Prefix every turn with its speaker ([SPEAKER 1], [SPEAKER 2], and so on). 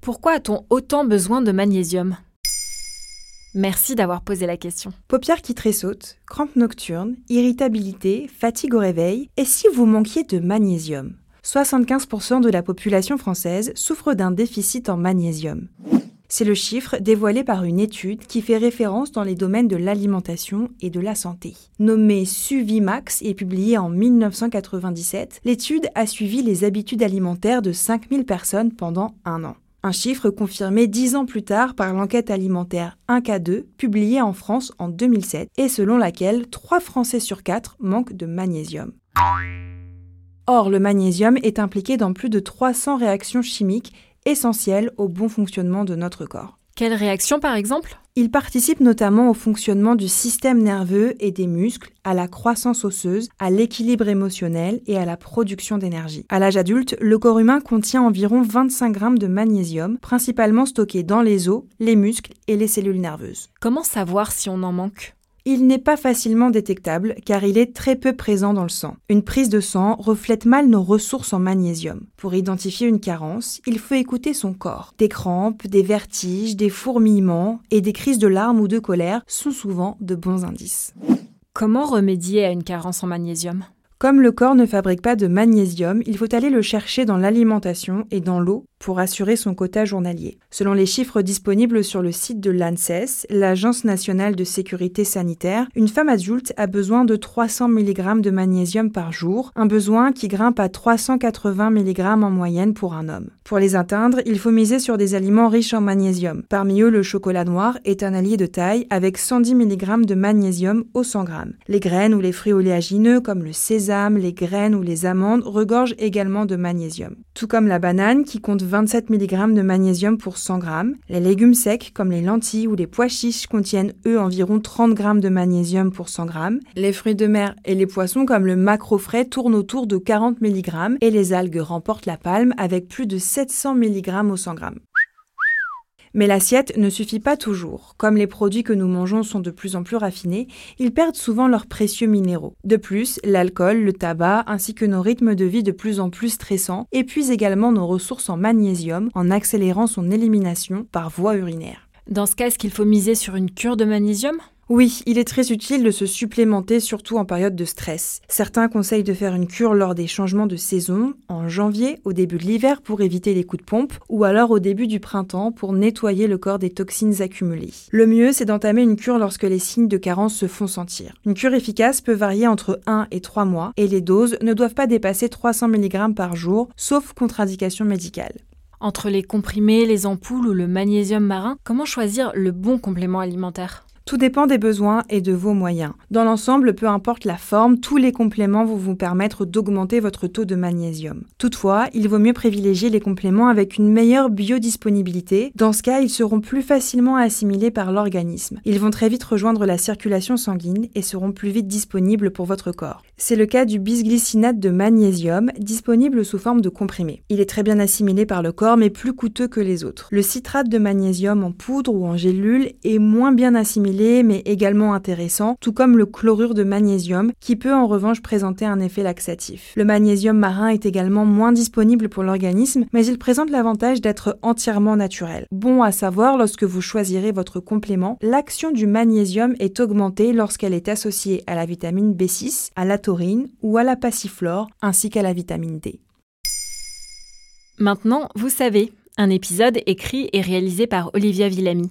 [SPEAKER 1] Pourquoi a-t-on autant besoin de magnésium? Merci d'avoir posé la question.
[SPEAKER 2] Paupières qui tressautent, crampes nocturnes, irritabilité, fatigue au réveil, et si vous manquiez de magnésium? 75% de la population française souffre d'un déficit en magnésium. C'est le chiffre dévoilé par une étude qui fait référence dans les domaines de l'alimentation et de la santé. Nommée Suvimax et publiée en 1997, l'étude a suivi les habitudes alimentaires de 5000 personnes pendant un an. Un chiffre confirmé dix ans plus tard par l'enquête alimentaire 1K2 publiée en France en 2007 et selon laquelle 3 Français sur 4 manquent de magnésium. Or, le magnésium est impliqué dans plus de 300 réactions chimiques essentielles au bon fonctionnement de notre corps.
[SPEAKER 1] Quelle réaction par exemple?
[SPEAKER 2] Il participe notamment au fonctionnement du système nerveux et des muscles, à la croissance osseuse, à l'équilibre émotionnel et à la production d'énergie. À l'âge adulte, le corps humain contient environ 25 grammes de magnésium, principalement stocké dans les os, les muscles et les cellules nerveuses.
[SPEAKER 1] Comment savoir si on en manque?
[SPEAKER 2] Il n'est pas facilement détectable car il est très peu présent dans le sang. Une prise de sang reflète mal nos ressources en magnésium. Pour identifier une carence, il faut écouter son corps. Des crampes, des vertiges, des fourmillements et des crises de larmes ou de colère sont souvent de bons indices.
[SPEAKER 1] Comment remédier à une carence en magnésium?
[SPEAKER 2] Comme le corps ne fabrique pas de magnésium, il faut aller le chercher dans l'alimentation et dans l'eau pour assurer son quota journalier. Selon les chiffres disponibles sur le site de l'ANSES, l'Agence nationale de sécurité sanitaire, une femme adulte a besoin de 300 mg de magnésium par jour, un besoin qui grimpe à 380 mg en moyenne pour un homme. Pour les atteindre, il faut miser sur des aliments riches en magnésium. Parmi eux, le chocolat noir est un allié de taille avec 110 mg de magnésium au 100 g. Les graines ou les fruits oléagineux comme le sésame, les graines ou les amandes regorgent également de magnésium. Tout comme la banane qui compte 27 mg de magnésium pour 100 g. Les légumes secs comme les lentilles ou les pois chiches contiennent eux environ 30 g de magnésium pour 100 g. Les fruits de mer et les poissons comme le maquereau frais tournent autour de 40 mg et les algues remportent la palme avec plus de 700 mg au 100 g. Mais l'assiette ne suffit pas toujours. Comme les produits que nous mangeons sont de plus en plus raffinés, ils perdent souvent leurs précieux minéraux. De plus, l'alcool, le tabac, ainsi que nos rythmes de vie de plus en plus stressants épuisent également nos ressources en magnésium en accélérant son élimination par voie urinaire.
[SPEAKER 1] Dans ce cas, est-ce qu'il faut miser sur une cure de magnésium?
[SPEAKER 2] Oui, il est très utile de se supplémenter, surtout en période de stress. Certains conseillent de faire une cure lors des changements de saison, en janvier, au début de l'hiver pour éviter les coups de pompe, ou alors au début du printemps pour nettoyer le corps des toxines accumulées. Le mieux, c'est d'entamer une cure lorsque les signes de carence se font sentir. Une cure efficace peut varier entre 1 et 3 mois, et les doses ne doivent pas dépasser 300 mg par jour, sauf contre-indication médicale.
[SPEAKER 1] Entre les comprimés, les ampoules ou le magnésium marin, comment choisir le bon complément alimentaire?
[SPEAKER 2] Tout dépend des besoins et de vos moyens. Dans l'ensemble, peu importe la forme, tous les compléments vont vous permettre d'augmenter votre taux de magnésium. Toutefois, il vaut mieux privilégier les compléments avec une meilleure biodisponibilité. Dans ce cas, ils seront plus facilement assimilés par l'organisme. Ils vont très vite rejoindre la circulation sanguine et seront plus vite disponibles pour votre corps. C'est le cas du bisglycinate de magnésium, disponible sous forme de comprimé. Il est très bien assimilé par le corps, mais plus coûteux que les autres. Le citrate de magnésium en poudre ou en gélule est moins bien assimilé mais également intéressant, tout comme le chlorure de magnésium qui peut en revanche présenter un effet laxatif. Le magnésium marin est également moins disponible pour l'organisme, mais il présente l'avantage d'être entièrement naturel. Bon à savoir lorsque vous choisirez votre complément, l'action du magnésium est augmentée lorsqu'elle est associée à la vitamine B6, à la taurine ou à la passiflore, ainsi qu'à la vitamine D.
[SPEAKER 1] Maintenant, vous savez, un épisode écrit et réalisé par Olivia Villamy.